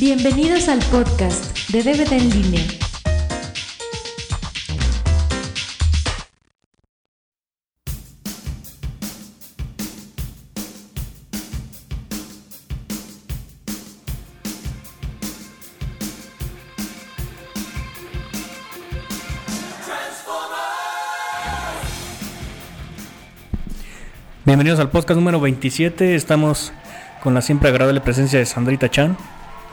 Bienvenidos al podcast de DVD en línea. Bienvenidos al podcast número 27. Estamos con la siempre agradable presencia de Sandrita Chan,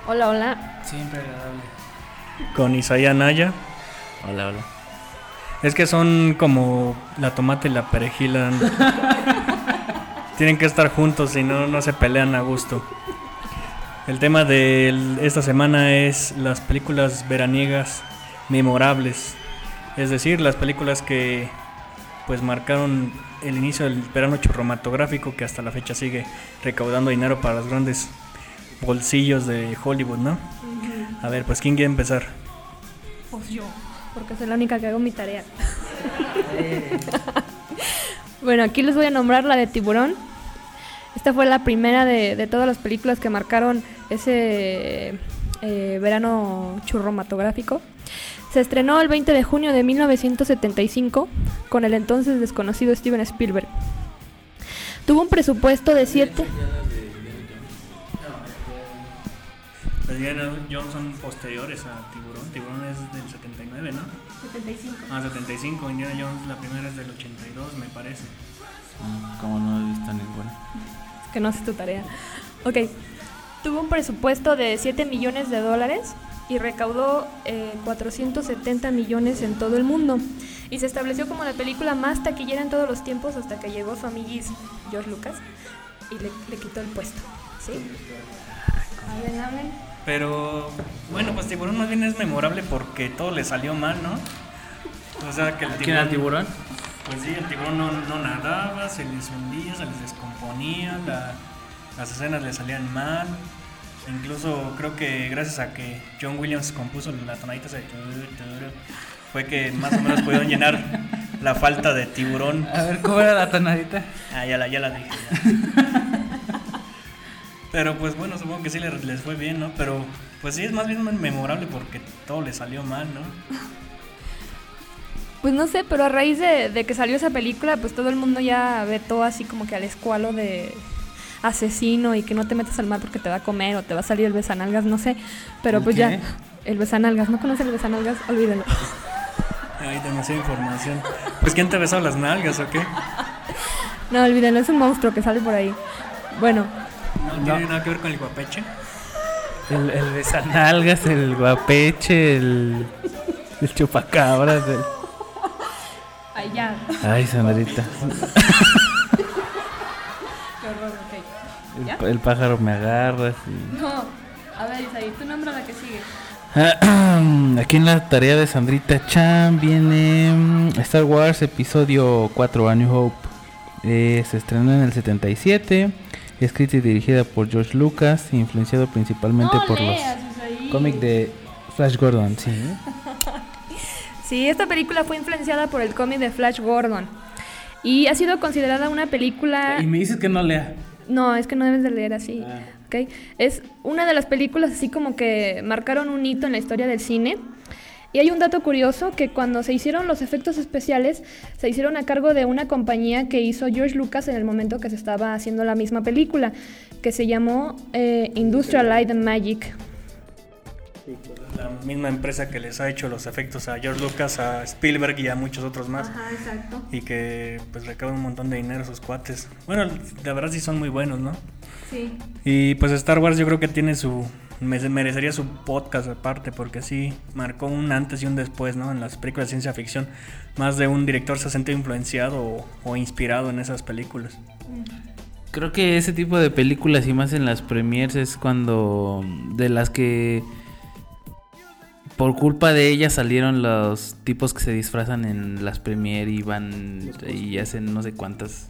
Hola, hola. Siempre agradable. con Isaiah Naya. Hola, hola. Es que son como la tomate y la perejila. Tienen que estar juntos, si no, no se pelean a gusto. El tema de esta semana es las películas veraniegas memorables. Es decir, las películas que pues marcaron el inicio del verano churromatográfico que hasta la fecha sigue recaudando dinero para los grandes bolsillos de Hollywood, ¿no? A ver, pues ¿quién quiere empezar? Pues yo, porque soy la única que hago mi tarea. bueno, aquí les voy a nombrar la de Tiburón. Esta fue la primera de, de todas las películas que marcaron ese eh, verano churromatográfico. Se estrenó el 20 de junio de 1975 con el entonces desconocido Steven Spielberg. Tuvo un presupuesto de 7... Las Indiana Jones son posteriores a Tiburón. Tiburón es del 79, ¿no? 75. Ah, 75. Indiana Jones, la primera es del 82, me parece. Mm, Como no he visto ninguna. que no haces tu tarea. Ok, tuvo un presupuesto de 7 millones de dólares y recaudó eh, 470 millones en todo el mundo. Y se estableció como la película más taquillera en todos los tiempos hasta que llegó su amiguis George Lucas y le, le quitó el puesto. ¿Sí? Hablen, hablen. Pero bueno, pues Tiburón más bien es memorable porque todo le salió mal, ¿no? O sea, que el ¿Quién era el tiburón? Pues sí, el tiburón no, no nadaba, se les hundía, se les descomponía, la- las escenas le salían mal. Incluso creo que gracias a que John Williams compuso la tonadita de fue que más o menos pudieron llenar la falta de tiburón. A ver, ¿cómo era la tonadita? Ah, ya la, ya la dije. ya. Pero pues bueno, supongo que sí les, les fue bien, ¿no? Pero pues sí es más bien memorable porque todo le salió mal, ¿no? Pues no sé, pero a raíz de, de que salió esa película, pues todo el mundo ya ve todo así como que al escualo de asesino y que no te metas al mar porque te va a comer o te va a salir el besanalgas, no sé. Pero ¿El pues qué? ya, el besanalgas, ¿no conoces el besanalgas? Olvídenlo. Hay demasiada información. Pues ¿quién te besado las nalgas o qué? No, olvídenlo, es un monstruo que sale por ahí. Bueno, No, tiene nada que ver con el guapeche. El, el besanalgas, el guapeche, el, el chupacabras. el- ahí ya. Ay, Sandrita. Qué horror, ok. El, ¿Ya? el pájaro me agarras. y- No, a ver, Isaí, tú nombra la que sigue. Aquí en la tarea de Sandrita Chan viene mm, Star Wars Episodio 4 A New Hope. Eh, se estrenó en el 77, escrita y dirigida por George Lucas, influenciado principalmente por los cómics de Flash Gordon. Sí, Sí, esta película fue influenciada por el cómic de Flash Gordon. Y ha sido considerada una película... me dices que no lea. No, es que no debes de leer así. Ah. ¿ok? Es una de las películas así como que marcaron un hito en la historia del cine. Y hay un dato curioso que cuando se hicieron los efectos especiales, se hicieron a cargo de una compañía que hizo George Lucas en el momento que se estaba haciendo la misma película, que se llamó eh, Industrial Light and Magic. La misma empresa que les ha hecho los efectos a George Lucas, a Spielberg y a muchos otros más. exacto. Y que pues recaudan un montón de dinero sus cuates. Bueno, la verdad sí son muy buenos, ¿no? Sí. Y pues Star Wars yo creo que tiene su... me- merecería su podcast aparte porque sí marcó un antes y un después, ¿no? En las películas de ciencia ficción. Más de un director se ha sentido influenciado o, o inspirado en esas películas. Creo que ese tipo de películas y más en las premiers es cuando de las que por culpa de ellas salieron los tipos que se disfrazan en las premier y van y hacen no sé cuántas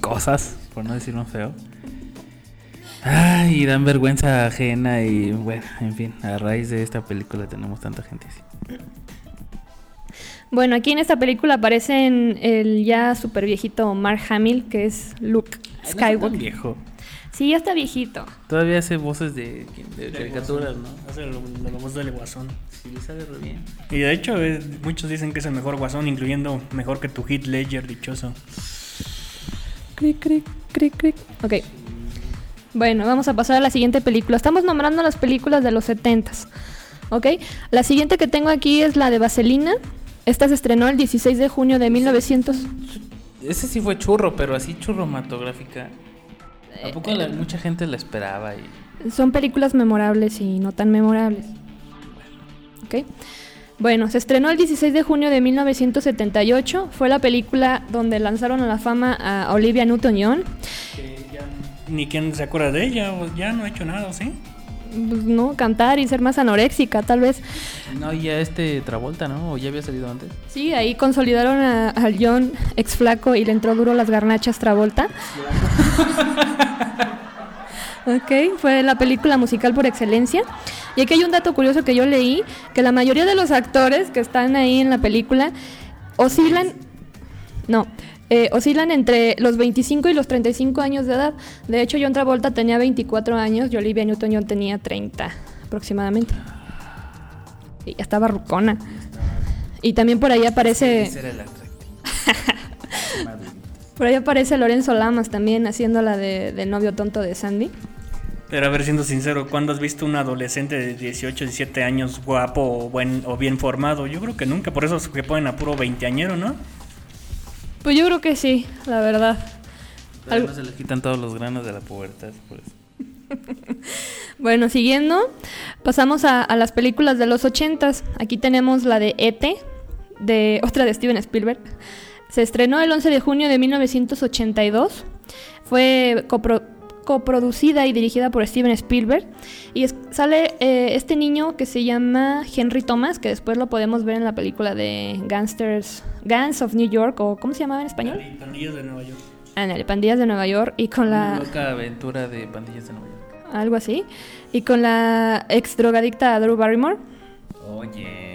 cosas, por no decir un feo. Ay, y dan vergüenza ajena y bueno, en fin, a raíz de esta película tenemos tanta gente así. Bueno, aquí en esta película aparecen el ya súper viejito Mark Hamill, que es Luke Ay, no tan Skywalker. viejo. Sí, ya está viejito. Todavía hace voces de, de caricaturas, ¿no? Hace la voz del guasón. Sí, le sale re bien. Y de hecho, eh, muchos dicen que es el mejor guasón, incluyendo mejor que tu hit Ledger, dichoso. Cric, cric, cric, cric. Ok. Bueno, vamos a pasar a la siguiente película. Estamos nombrando las películas de los 70s. Ok. La siguiente que tengo aquí es la de Vaselina. Esta se estrenó el 16 de junio de 1900. Ese sí fue churro, pero así churromatográfica. Eh, ¿A poco la- mucha gente la esperaba? Y... Son películas memorables y no tan memorables. ¿Ok? Bueno, se estrenó el 16 de junio de 1978. Fue la película donde lanzaron a la fama a Olivia Newton-John. Ya ni quien se acuerda de ella, o ya no ha hecho nada, ¿sí? Pues, no, cantar y ser más anoréxica, tal vez. No, y ya este Travolta, ¿no? ¿O ya había salido antes? Sí, ahí consolidaron a- al John ex flaco y le entró duro las garnachas Travolta. ok, fue la película musical por excelencia. Y aquí hay un dato curioso que yo leí, que la mayoría de los actores que están ahí en la película oscilan... No, eh, oscilan entre los 25 y los 35 años de edad. De hecho, John Travolta tenía 24 años y Olivia Newton-John tenía 30 aproximadamente. Y ya estaba rucona. Y también por ahí aparece... Por ahí aparece Lorenzo Lamas también haciendo la de, del novio tonto de Sandy. Pero a ver, siendo sincero, ¿cuándo has visto un adolescente de 18, 17 años guapo o, buen, o bien formado? Yo creo que nunca, por eso es que ponen a puro veinteañero, ¿no? Pues yo creo que sí, la verdad. No se les quitan todos los granos de la pubertad, por eso. Bueno, siguiendo, pasamos a, a las películas de los ochentas. Aquí tenemos la de E.T., de otra de Steven Spielberg. Se estrenó el 11 de junio de 1982. Fue copro- coproducida y dirigida por Steven Spielberg. Y es- sale eh, este niño que se llama Henry Thomas, que después lo podemos ver en la película de Gangsters, Gangs of New York, o ¿cómo se llamaba en español? Pandillas de Nueva York. Ah, el Pandillas de Nueva York y con la... Loca aventura de pandillas de Nueva York. algo así. Y con la ex drogadicta Drew Barrymore. Oye, es que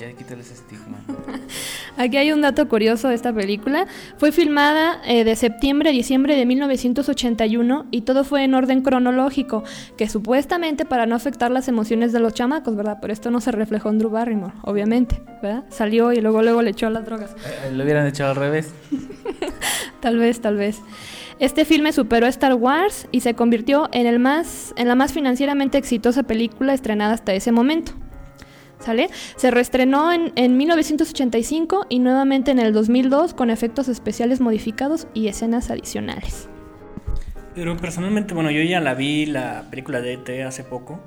ya quítale ese estigma. Aquí hay un dato curioso de esta película. Fue filmada eh, de septiembre a diciembre de 1981 y todo fue en orden cronológico, que supuestamente para no afectar las emociones de los chamacos, ¿verdad? Pero esto no se reflejó en Drew Barrymore, obviamente, ¿verdad? Salió y luego luego le echó las drogas. Eh, Lo hubieran echado al revés. Tal vez, tal vez. Este filme superó a Star Wars y se convirtió en, el más, en la más financieramente exitosa película estrenada hasta ese momento. ¿Sale? Se reestrenó en, en 1985 y nuevamente en el 2002 con efectos especiales modificados y escenas adicionales. Pero personalmente, bueno, yo ya la vi, la película de ET hace poco,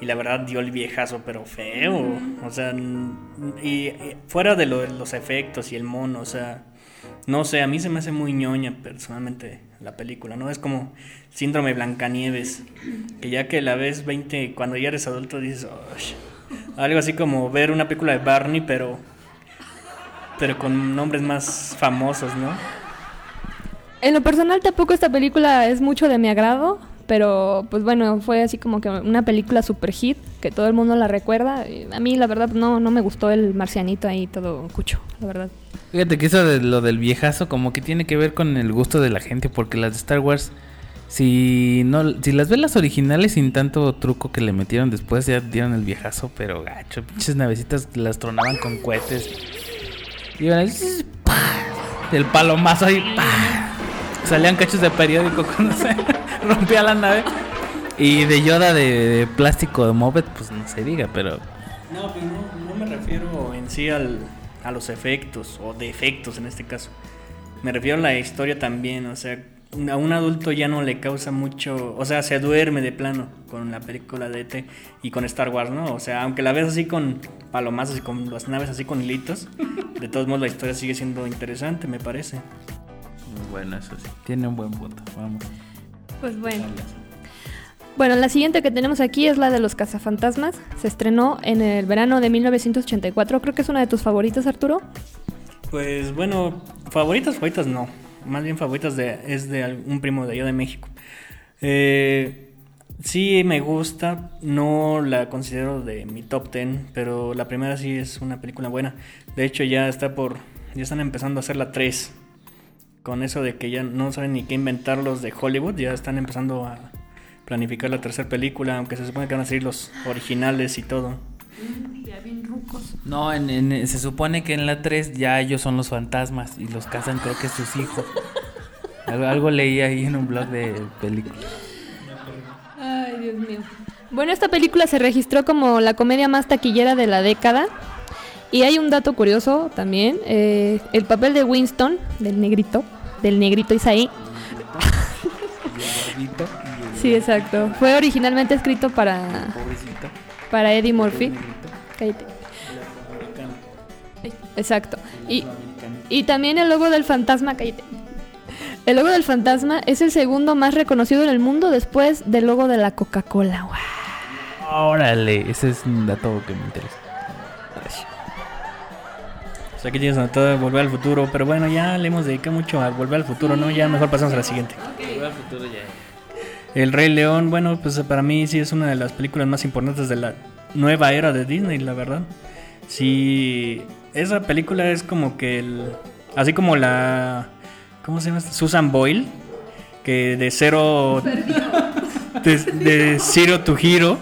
y la verdad dio el viejazo, pero feo. O sea, y, y fuera de, lo, de los efectos y el mono, o sea, no sé, a mí se me hace muy ñoña personalmente la película, ¿no? Es como síndrome Blancanieves, que ya que la ves 20, cuando ya eres adulto dices, "Ush". Algo así como ver una película de Barney, pero, pero con nombres más famosos, ¿no? En lo personal tampoco esta película es mucho de mi agrado, pero pues bueno, fue así como que una película super hit, que todo el mundo la recuerda. Y A mí la verdad no, no me gustó el marcianito ahí todo cucho, la verdad. Fíjate que eso de lo del viejazo como que tiene que ver con el gusto de la gente, porque las de Star Wars, si no, si las ves las originales sin tanto truco que le metieron después, ya dieron el viejazo, pero gacho, pinches navecitas las tronaban con cohetes. Iban el palomazo ahí, ¡pah! salían cachos de periódico cuando se rompía la nave. Y de Yoda de, plástico de Movet, pues no se diga, pero No, pero no, no me refiero en sí al, a los efectos o defectos en este caso. Me refiero a la historia también, o sea, a un adulto ya no le causa mucho, o sea, se duerme de plano con la película de ET y con Star Wars, ¿no? O sea, aunque la ves así con palomazos y con las naves así con hilitos, de todos modos la historia sigue siendo interesante, me parece. bueno, eso sí, tiene un buen punto. Vamos. Pues bueno. Bueno, la siguiente que tenemos aquí es la de los cazafantasmas. Se estrenó en el verano de 1984. Creo que es una de tus favoritas, Arturo. Pues bueno, favoritas, favoritas no. Más bien favoritas de, es de un primo de allá de México. Eh, sí me gusta, no la considero de mi top 10, pero la primera sí es una película buena. De hecho ya está por, ya están empezando a hacer la 3. con eso de que ya no saben ni qué inventar los de Hollywood, ya están empezando a planificar la tercera película, aunque se supone que van a salir los originales y todo. No, en- en- se supone que en la 3 ya ellos son los fantasmas y los cazan creo que sus hijos. Algo, algo leí ahí en un blog de películas. Ay, Dios mío. Bueno, esta película se registró como la comedia más taquillera de la década. Y hay un dato curioso también. eh, el papel de Winston, del negrito, del negrito Isaí. Sí, exacto. Fue originalmente escrito para, Pobrecito. para Eddie Murphy. Cállate. Exacto. Y, y también el logo del fantasma, cállate. El logo del fantasma es el segundo más reconocido en el mundo después del logo de la Coca-Cola. Guau. Órale, ese es un dato que me interesa. O sea, que tienes anotado Volver al Futuro, pero bueno, ya le hemos dedicado mucho a Volver al Futuro, ¿no? Ya mejor pasamos a la siguiente. El Rey León, bueno, pues para mí sí es una de las películas más importantes de la nueva era de Disney, la verdad. Sí, esa película es como que el... Así como la... ¿Cómo se llama? Susan Boyle, que de cero... De, de Zero to Hero.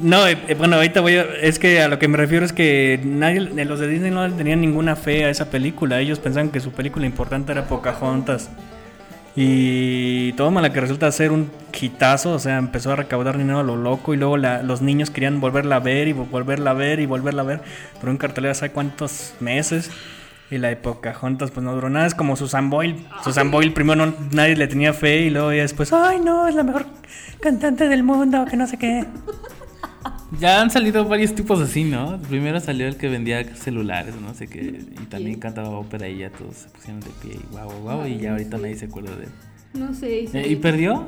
No, eh, eh, bueno, ahorita voy a... Es que a lo que me refiero es que nadie, los de Disney no tenían ninguna fe a esa película. Ellos pensaban que su película importante era Pocahontas. Y toma la que resulta ser un hitazo, o sea, empezó a recaudar dinero a lo loco y luego la- los niños querían volverla a ver y vo- volverla a ver y volverla a ver. Pero en cartelera hace cuántos meses. Y la de Pocahontas pues no duró nada, es como Susan Boyle. Susan Boyle primero no, nadie le tenía fe y luego ya después, ay no, es la mejor cantante del mundo, que no sé qué. Ya han salido varios tipos así, ¿no? Primero salió el que vendía celulares, no sé qué, y también cantaba ópera y ya todos se pusieron de pie y guau, guau, guau, y ya ahorita nadie se acuerda de él. No sé. Eh, ¿Y perdió?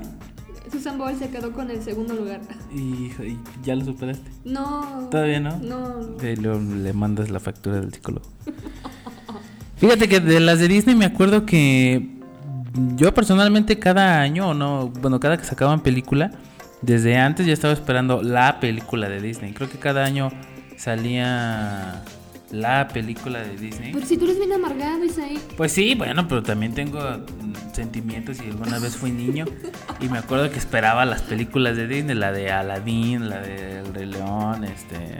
Susan Boyle se quedó con el segundo lugar. Y, y ya lo superaste. No. ¿Todavía no? No. Y luego le mandas la factura del psicólogo. Fíjate que de las de Disney me acuerdo que yo personalmente cada año, o no, bueno, cada que sacaban película, desde antes ya estaba esperando la película de Disney. Creo que cada año salía la película de Disney. Pero si tú eres bien amargado, Isaí. Pues sí, bueno, pero también tengo sentimientos y alguna vez fui niño y me acuerdo que esperaba las películas de Disney, la de Aladdin, la de El Rey León, este,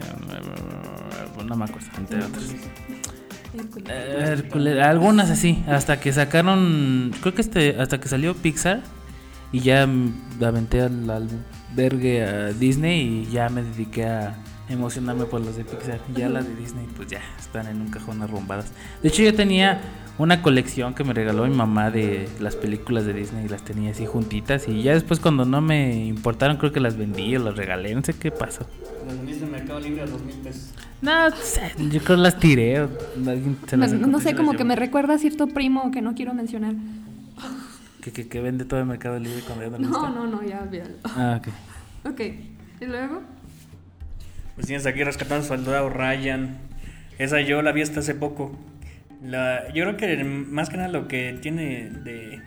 no me acuerdo, entre otras. Hércules, algunas así, hasta que sacaron, creo que este, hasta que salió Pixar y ya aventé al albergue a Disney y ya me dediqué a emocionarme por las de Pixar. Ya las de Disney pues ya están en un cajón arrumbadas. De hecho yo tenía una colección que me regaló mi mamá de las películas de Disney y las tenía así juntitas y ya después cuando no me importaron creo que las vendí o las regalé, no sé qué pasó. Las vendiste en Mercado Libre a dos mil pesos. No, yo creo que las tiré. o alguien se las No, no sé, como que me recuerda a cierto primo que no quiero mencionar. Que, que, que vende todo el mercado libre cuando ya no, No, está. no, no, ya, olvídalo. Ah, ok. Ok. ¿Y luego? Pues tienes aquí rescatando soldado Ryan. Esa yo la vi hasta hace poco. La, yo creo que más que nada lo que tiene de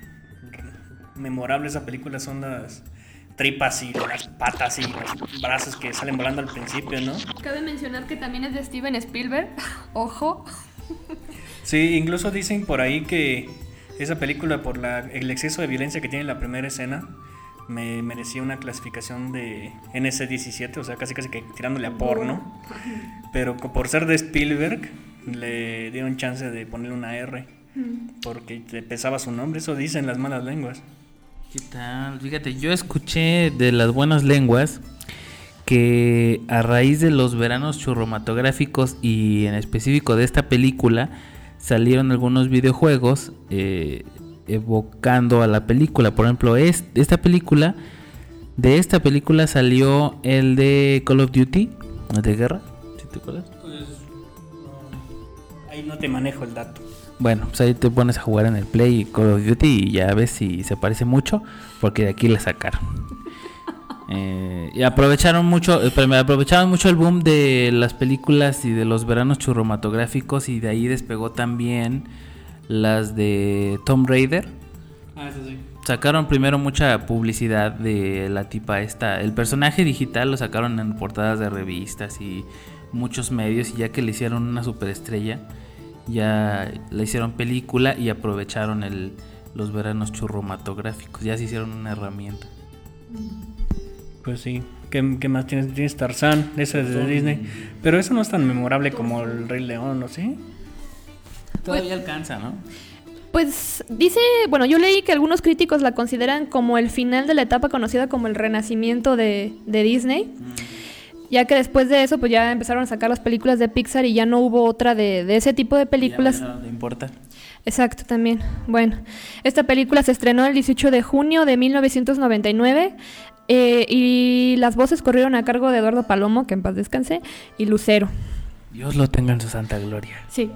memorable esa película son las tripas y las patas y los brazos que salen volando al principio, ¿no? Cabe mencionar que también es de Steven Spielberg. Ojo. Sí, incluso dicen por ahí que esa película, por la, el exceso de violencia que tiene en la primera escena, me merecía una clasificación de NC-17, o sea, casi casi que tirándole a porno. Pero por ser de Spielberg, le dieron chance de ponerle una R, porque te pesaba su nombre, eso dicen las malas lenguas. ¿Qué tal? Fíjate, yo escuché de las buenas lenguas que a raíz de los veranos churromatográficos y en específico de esta película salieron algunos videojuegos eh, evocando a la película. Por ejemplo, es, esta película, de esta película salió el de Call of Duty, de guerra, ¿sí te acuerdas? Ahí no te manejo el dato. Bueno, pues ahí te pones a jugar en el Play Call of Duty y ya ves si se parece mucho, porque de aquí le sacaron. Eh, y aprovecharon mucho, eh, aprovecharon mucho el boom de las películas y de los veranos churromatográficos y de ahí despegó también las de Tomb Raider. Ah, eso sí. Sacaron primero mucha publicidad de la tipa esta. El personaje digital lo sacaron en portadas de revistas y muchos medios y ya que le hicieron una superestrella. ya la hicieron película y aprovecharon el, los veranos churromatográficos. Ya se hicieron una herramienta. Pues sí. ¿Qué, qué más tienes? Tienes Tarzán, ese es de Disney. Pero eso no es tan memorable como el Rey León, ¿no? ¿Sí? Todavía alcanza, ¿no? Pues dice, bueno, yo leí que algunos críticos la consideran como el final de la etapa conocida como el renacimiento de, de Disney. Ya que después de eso, pues ya empezaron a sacar las películas de Pixar y ya no hubo otra de, de ese tipo de películas. Ya no importa. Exacto, también. Bueno, esta película se estrenó el 18 de junio de 1999 eh, y las voces corrieron a cargo de Eduardo Palomo, que en paz descanse, y Lucero. Dios lo tenga en su santa gloria. Sí.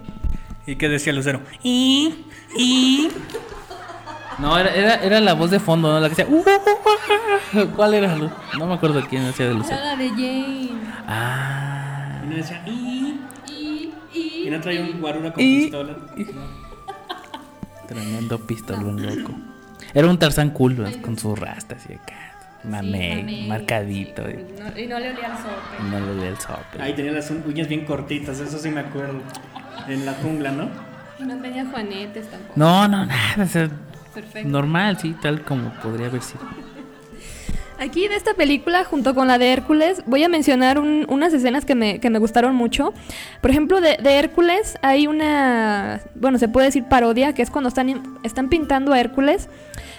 ¿Y qué decía Lucero? Y, y. No, era, era, era la voz de fondo, ¿no? La que decía. "Uh, uh, uh". ¿Cuál era? Lu- No me acuerdo quién hacía de Lucero. la de Jane. Ah. Y no decía, y. Y, y, Y no traía un guarura con Y- pistola. Tremendo pistolón loco. Era un Tarzán cool, ¿no? con sus rastas y acá. Mamey, marcadito. Y No- y no le olía al sope. no le dio el sope. Ahí tenía las uñas bien cortitas, eso sí me acuerdo. En la jungla, ¿no? Y no tenía juanetes tampoco. No, no, nada. o sea, Perfecto. normal, sí, tal como podría haber sido. Aquí de esta película, junto con la de Hércules, voy a mencionar un- unas escenas que me, gustaron mucho. Por ejemplo, de, Hércules hay una, bueno, se puede decir parodia, que es cuando están, in- están pintando a Hércules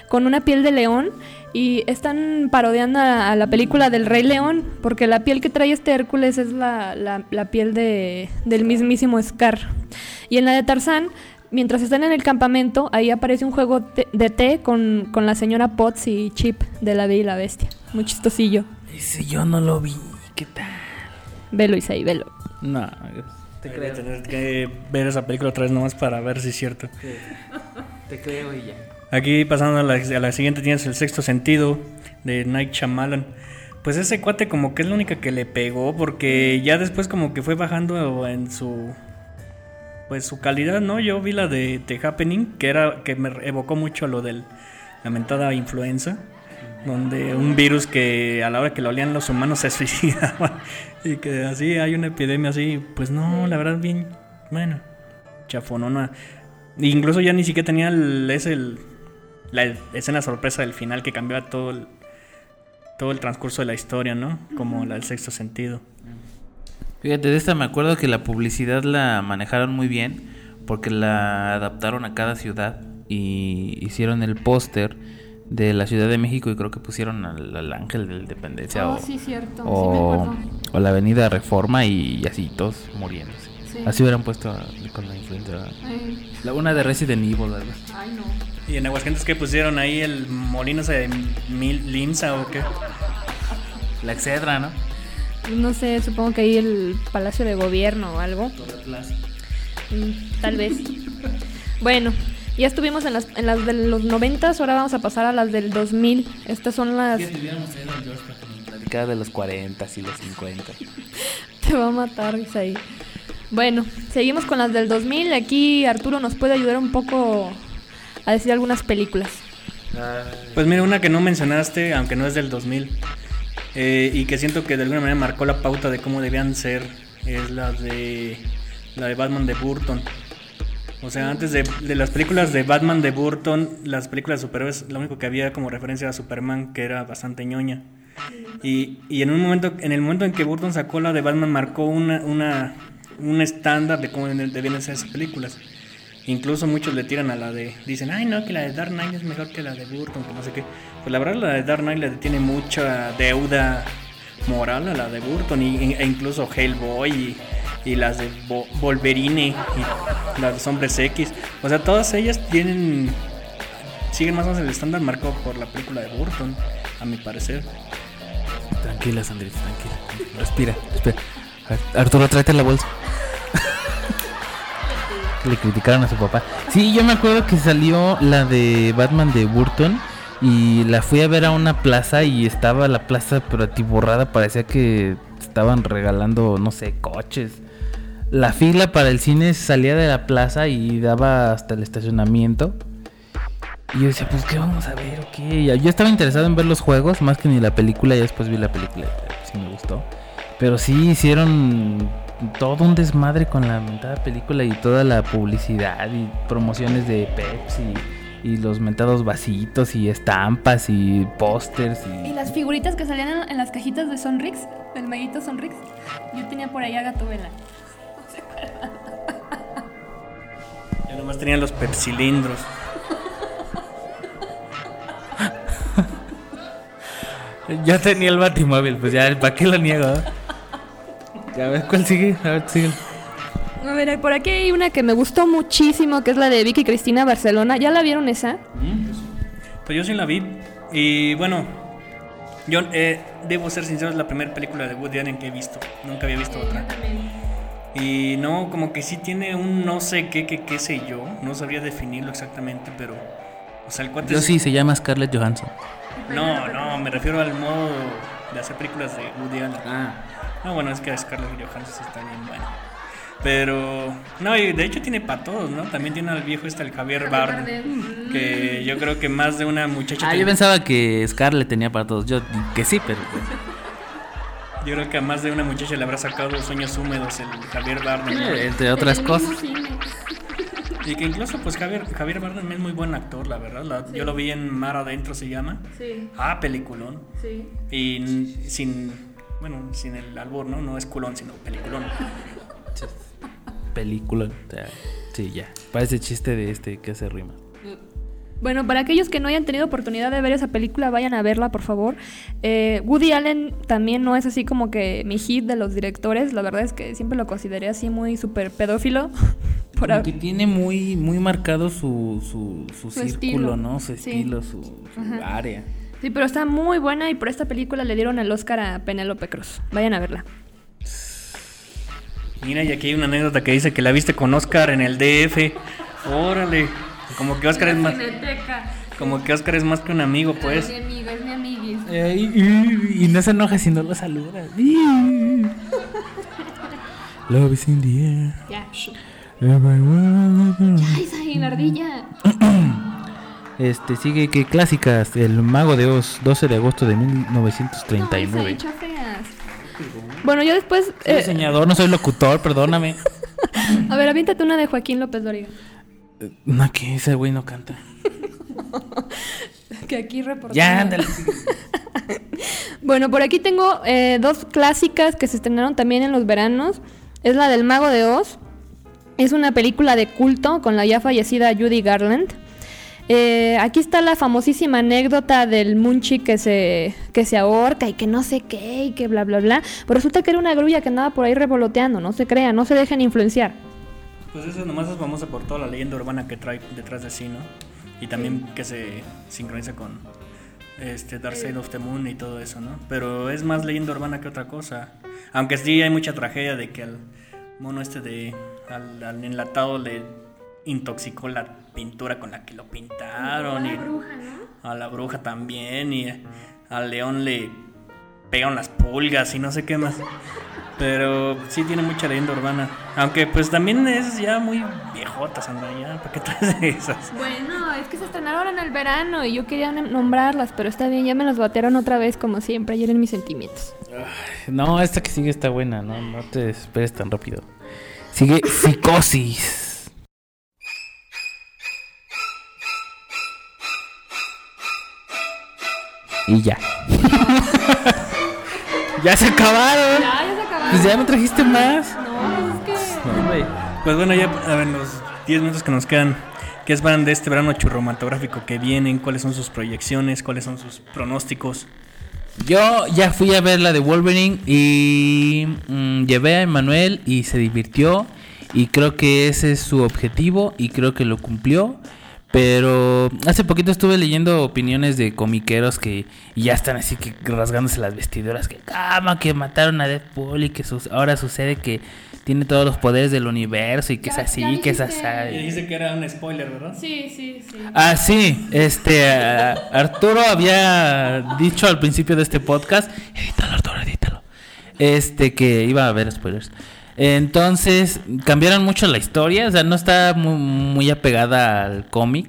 con una piel de león y están parodiando a, la película del Rey León, porque la piel que trae este Hércules es la, piel de, del mismísimo Scar. Y en la de Tarzán, mientras están en el campamento, ahí aparece un juego de té con, con la señora Potts y Chip de La Bella y la Bestia. Muy chistosillo. Ese yo no lo vi. ¿Qué tal? Velo, Isaí, velo. No, Te Voy a tener que ver esa película otra vez nomás para ver si es cierto. te creo y ya. Aquí pasando a la, a la siguiente tienes el sexto sentido de Night Shyamalan. Pues ese cuate como que es la única que le pegó porque ya después como que fue bajando en su pues su calidad, ¿no? Yo vi la de The Happening que era que me evocó mucho lo del lamentada influenza, donde un virus que a la hora que lo olían los humanos se suicidaban y que así hay una epidemia así, pues no, la verdad bien, bueno, chafonona. Incluso ya ni siquiera tenía el, es el, la escena sorpresa del final que cambiaba todo el, todo el transcurso de la historia, ¿no? Como la del sexto sentido. Fíjate, de esta me acuerdo que la publicidad la manejaron muy bien porque la adaptaron a cada ciudad y hicieron el póster de la Ciudad de México y creo que pusieron al, al Ángel de la Independencia Oh, o, sí, cierto. o, o la Avenida Reforma y, así todos muriéndose. Sí. Así hubieran puesto a- con la influenza. Ay, La una de Resident Evil, ¿verdad? ay, no. Y en Aguascalientes que pusieron ahí el molino de mil Limsa o qué. La Excedra, ¿no? No sé, supongo que ahí el Palacio de Gobierno o algo. Mm, tal vez. Bueno, ya estuvimos en las, en las de los 90, ahora vamos a pasar a las del 2000. Estas son las... De los 40 y los 50. Te va a matar, Isaí. Bueno, seguimos con las del 2000. Aquí Arturo nos puede ayudar un poco a decir algunas películas. Pues mira, una que no mencionaste, aunque no es del 2000, eh, y que siento que de alguna manera marcó la pauta de cómo debían ser, es la de la de Batman de Burton. O sea, antes de, de las películas de Batman de Burton, las películas de superhéroes, lo único que había como referencia a Superman, que era bastante ñoña. Y, y en un momento, en el momento en que Burton sacó la de Batman, marcó una, una, un estándar de cómo debían ser esas películas. Incluso muchos le tiran a la de. Dicen, ay, no, que la de Dark Knight es mejor que la de Burton, que no sé qué. Pues la verdad, la de Dark Knight le tiene mucha deuda moral a la de Burton, y, e incluso Hellboy y, las de Bo- Wolverine y las de Hombres X. O sea, todas ellas tienen. siguen más o menos el estándar marcado por la película de Burton, a mi parecer. Tranquila, Sandrita, tranquila. Respira, respira. Ar- Arturo, tráete la bolsa. Le criticaron a su papá. Sí, yo me acuerdo que salió la de Batman de Burton y la fui a ver a una plaza y estaba la plaza pero atiborrada, parecía que estaban regalando, no sé, coches. La fila para el cine salía de la plaza y daba hasta el estacionamiento. Y yo decía, pues, ¿qué vamos a ver? ¿O qué? Yo estaba interesado en ver los juegos más que ni la película. Y después vi la película pues, sí me gustó. Pero sí hicieron todo un desmadre con la mentada película y toda la publicidad y promociones de Pepsi y los mentados vasitos y estampas y pósters Y y... las figuritas que salían en, las cajitas de Sonrix, del maguito Sonrix. Yo tenía por ahí a Gatubela. Ya nomás tenían los pepsilindros. Yo tenía el batimóvil, pues ya, ¿para qué lo niego? A ver, ¿cuál sigue? A ver, sigue. A ver, por aquí hay una que me gustó muchísimo, que es la de Vicky Cristina Barcelona. ¿Ya la vieron esa? Pues yo sí la vi. Y bueno, yo eh, debo ser sincero, es la primera película de Woody Allen que he visto. Nunca había visto otra. Y no, como que sí tiene un no sé qué, qué, qué sé yo. No sabría definirlo exactamente, pero. O sea, el cuate. Yo es- sí, se llama Scarlett Johansson. No, no, me refiero al modo de hacer películas de Woody Allen. Ah. No, bueno, es que Scarlett Johansson está bien bueno. Pero, no, y de hecho tiene para todos, ¿no? También tiene al viejo este, el Javier Bardem. Que yo creo que más de una muchacha. Ah, yo pensaba que Scarlett tenía para todos. Yo que sí, pero... pues, Yo creo que a más de una muchacha le habrá sacado sueños húmedos el Javier Bardem. ¿no? eh, entre otras cosas. Y que incluso, pues Javier, Javier Bardem es muy buen actor, la verdad. La- Yo lo vi en Mar Adentro, se llama. Sí, Ah, peliculón. sí. Y sin, bueno, sin el albur, ¿no? No es culón, sino peliculón. O sea, sí, ya. Parece chiste de este que hace rima. Bueno, para aquellos que no hayan tenido oportunidad de ver esa película, vayan a verla, por favor. Eh, Woody Allen también no es así como que mi hit de los directores. La verdad es que siempre lo consideré así muy súper pedófilo. Por que tiene muy, muy marcado su, su, su, Su círculo, estilo. ¿no? Su Sí. estilo, su, su área. Sí, pero está muy buena y por esta película le dieron el Oscar a Penélope Cruz. Vayan a verla. Mira, y aquí hay una anécdota que dice que la viste con Oscar en el DF. Órale. Como que Oscar es más, como que Oscar es más que un amigo, pues. amigo, es mi amiguis. Eh, y, y- y no se enoja si no lo saluda. Love is in the air. Ya. Ay, esa la ardilla. Este sigue que clásicas, El Mago de Oz, 12 de agosto de 1939. Bueno, yo después. Soy eh, diseñador, no soy locutor, perdóname. a ver, aviéntate una de Joaquín López Dóriga. No, que ese güey no canta. Que aquí reportamos. Ya, ándale. Bueno, por aquí tengo eh, dos clásicas que se estrenaron también en los veranos. Es la del Mago de Oz. Es una película de culto con la ya fallecida Judy Garland. Eh, aquí está la famosísima anécdota del Munchi que se, que se ahorca y que no sé qué y que bla bla bla. Pero resulta que era una grulla que andaba por ahí revoloteando. No se crean, no se dejen influenciar. Pues eso nomás es famosa por toda la leyenda urbana que trae detrás de sí, ¿no? Y también que se sincroniza con este Dark Side of the Moon y todo eso, ¿no? Pero es más leyenda urbana que otra cosa. Aunque sí hay mucha tragedia de que al mono este de al, al enlatado le intoxicó la pintura con la que lo pintaron y a la bruja también y al león le pegaron las pulgas y no sé qué más. Pero sí tiene mucha leyenda urbana. Aunque pues también es ya muy viejota, Sandra, ya, ¿para qué traes esas? Bueno, es que se estrenaron en el verano y yo quería nombrarlas, pero está bien, ya me las batearon otra vez como siempre, ayer en mis sentimientos. No, esta que sigue está buena, no, no te esperes tan rápido. Sigue Psicosis. Y ya. ya se acabaron. Ya, ya se acabaron. Pues ya me trajiste más. No, es que... No, hombre. Pues bueno, ya a ver, los 10 minutos que nos quedan, ¿qué esperan de este verano churromatográfico que vienen? ¿Cuáles son sus proyecciones? ¿Cuáles son sus pronósticos? Yo ya fui a ver la de Wolverine y mm, llevé a Emanuel y se divirtió y creo que ese es su objetivo y creo que lo cumplió. Pero hace poquito estuve leyendo opiniones de comiqueros que ya están así que rasgándose las vestiduras, que cama, que mataron a Deadpool y que ahora sucede que tiene todos los poderes del universo y que Ya- es así, que es así. Y dice que era un spoiler, ¿verdad? Sí, sí, sí. Ah, sí, este ah, Arturo había dicho al principio de este podcast, edítalo Arturo, edítalo. Este que iba a haber spoilers. Entonces, cambiaron mucho la historia, o sea, no está mu- muy, apegada al cómic.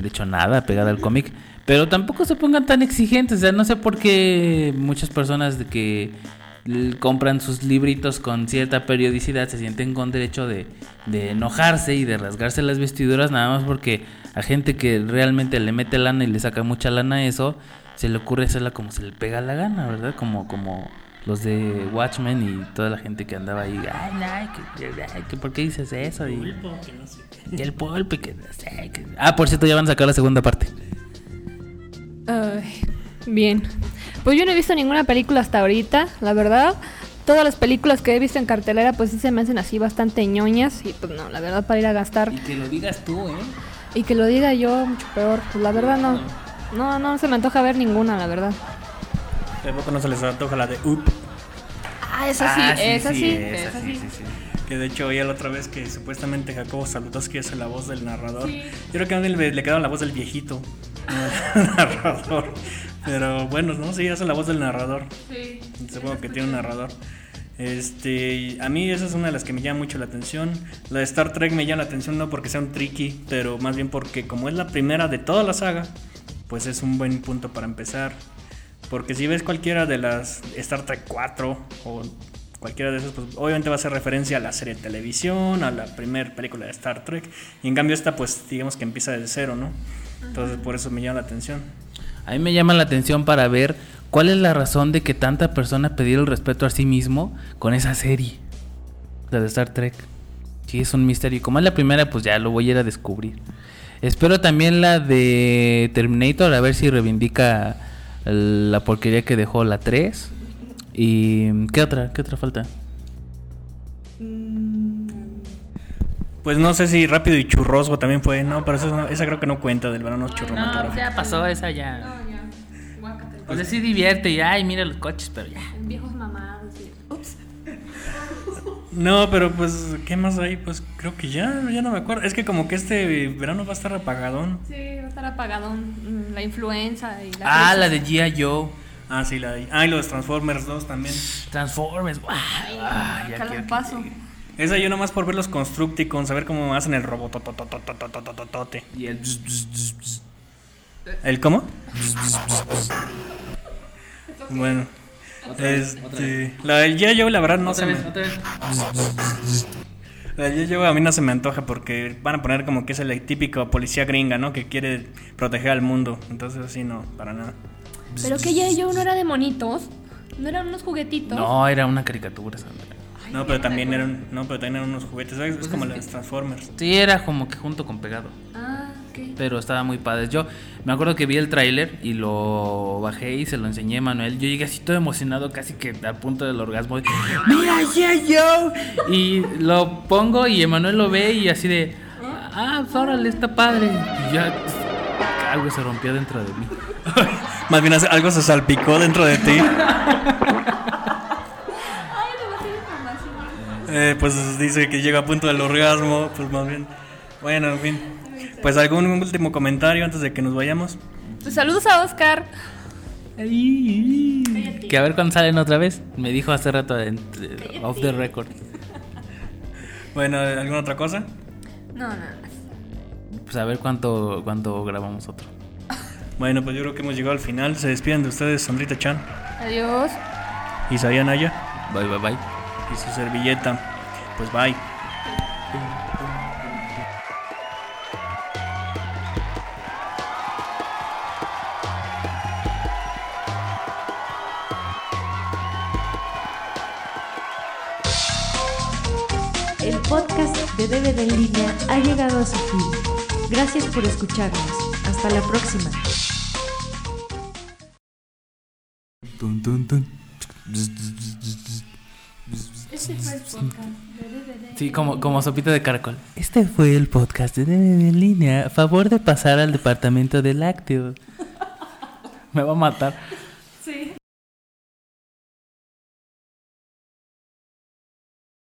De hecho, nada apegada al cómic, pero tampoco se pongan tan exigentes, o sea, no sé por qué muchas personas de que compran sus libritos con cierta periodicidad se sienten con derecho de, de enojarse y de rasgarse las vestiduras nada más porque a gente que realmente le mete lana y le saca mucha lana eso, se le ocurre hacerla como se le pega la gana, ¿verdad? Como, como los de Watchmen y toda la gente que andaba ahí, ay, no, que, ¿por qué dices eso? Y, el pulpo, que no sé. que- Ah, por cierto, ya van a sacar la segunda parte. Ay, bien. Pues yo no he visto ninguna película hasta ahorita, la verdad. Todas las películas que he visto en cartelera, pues sí se me hacen así bastante ñoñas. Y pues no, la verdad, para ir a gastar. Y que lo digas tú, ¿eh? Y que lo diga yo, mucho peor. Pues la verdad, no. No, no se me antoja ver ninguna, la verdad. Tampoco no se les antoja la de Up. Ah, esa sí, Ah, esa sí, esa esa sí, sí. sí, sí. Que de hecho oía la otra vez que supuestamente Jacobo Saludowski es la voz del narrador. Yo creo que a él le, quedaba la voz del viejito. narrador. Pero bueno, no, sí, hace la voz del narrador. Sí. Supongo que tiene un narrador. Este, a mí esa es una de las que me llama mucho la atención. La de Star Trek me llama la atención no porque sea un tricky, pero más bien porque como es la primera de toda la saga, pues es un buen punto para empezar. Porque si ves cualquiera de las Star Trek 4 o cualquiera de esas, pues obviamente va a hacer referencia a la serie de televisión, a la primera película de Star Trek. Y en cambio esta, pues digamos que empieza desde cero, ¿no? Entonces por eso me llama la atención. A mí me llama la atención para ver cuál es la razón de que tanta persona pidiera el respeto a sí mismo con esa serie. La de Star Trek. Sí, es un misterio. Y como es la primera, pues ya lo voy a ir a descubrir. Espero también la de Terminator, a ver si reivindica la porquería que dejó la 3. ¿Y qué otra? ¿Qué otra falta? Pues no sé si Rápido y Churrosco también fue, no, pero eso no- esa creo que no cuenta del verano churro. No, ya pasó esa ya. O sea, sí divierte y ay, mira los coches, pero ya. Viejos mamados. No, pero pues, ¿qué más hay? Pues creo que ya, ya no me acuerdo. Es que como que este verano va a estar apagadón. Sí, va a estar apagadón. Mm, la influenza y la. Ah, la de G.I. Joe. Ah, sí, la de. Ah, y los Transformers 2 también. Transformers. Ay, ah, ya quiero, paso. Esa yo nomás por ver los Constructicons, saber cómo hacen el robot. Y el. ¿El cómo? bueno. Este, la del G.I. Joe, la verdad, no Otra se vez, me... otra vez. La del G.I. Joe a mí no se me antoja porque van a poner como que es el típico policía gringa, ¿no? Que quiere proteger al mundo. Entonces, así no, para nada. Pero que ya yo no era de monitos. No eran unos juguetitos. No, era una caricatura, Sandra. No, pero también eran, no, pero también eran unos juguetes, ¿sabes? Es como es los que- Transformers. Sí, era como que junto con pegado. Ah, ok. Pero estaba muy padre. Yo me acuerdo que vi el tráiler y lo bajé y se lo enseñé a Manuel. Yo llegué así todo emocionado, casi que al punto del orgasmo. ¡Mira, G.I. Joe! Y lo pongo y Emanuel lo ve y así de... Ah, pues órale, está padre. Y ya... Algo se rompió dentro de mí. Más bien algo se salpicó dentro de ti. Eh, pues dice que llega a punto del orgasmo, pues más bien. Bueno, en fin. Pues algún último comentario antes de que nos vayamos. Pues saludos a Oscar. Que a ver cuándo salen otra vez. Me dijo hace rato en- off the record. Bueno, ¿alguna otra cosa? No, nada más. Pues a ver cuánto, cuánto grabamos otro. Bueno, pues yo creo que hemos llegado al final. Se despiden de ustedes, Sandrita Chan, Adiós. Isaía Naya Bye, bye, bye. y su servilleta. Pues bye. Llegado a su fin. Gracias por escucharnos. Hasta la próxima. Este fue el podcast de DVD. Sí, como, como sopita de caracol. Este fue el podcast de DVD en línea. A favor de pasar al departamento de lácteos. Me va a matar.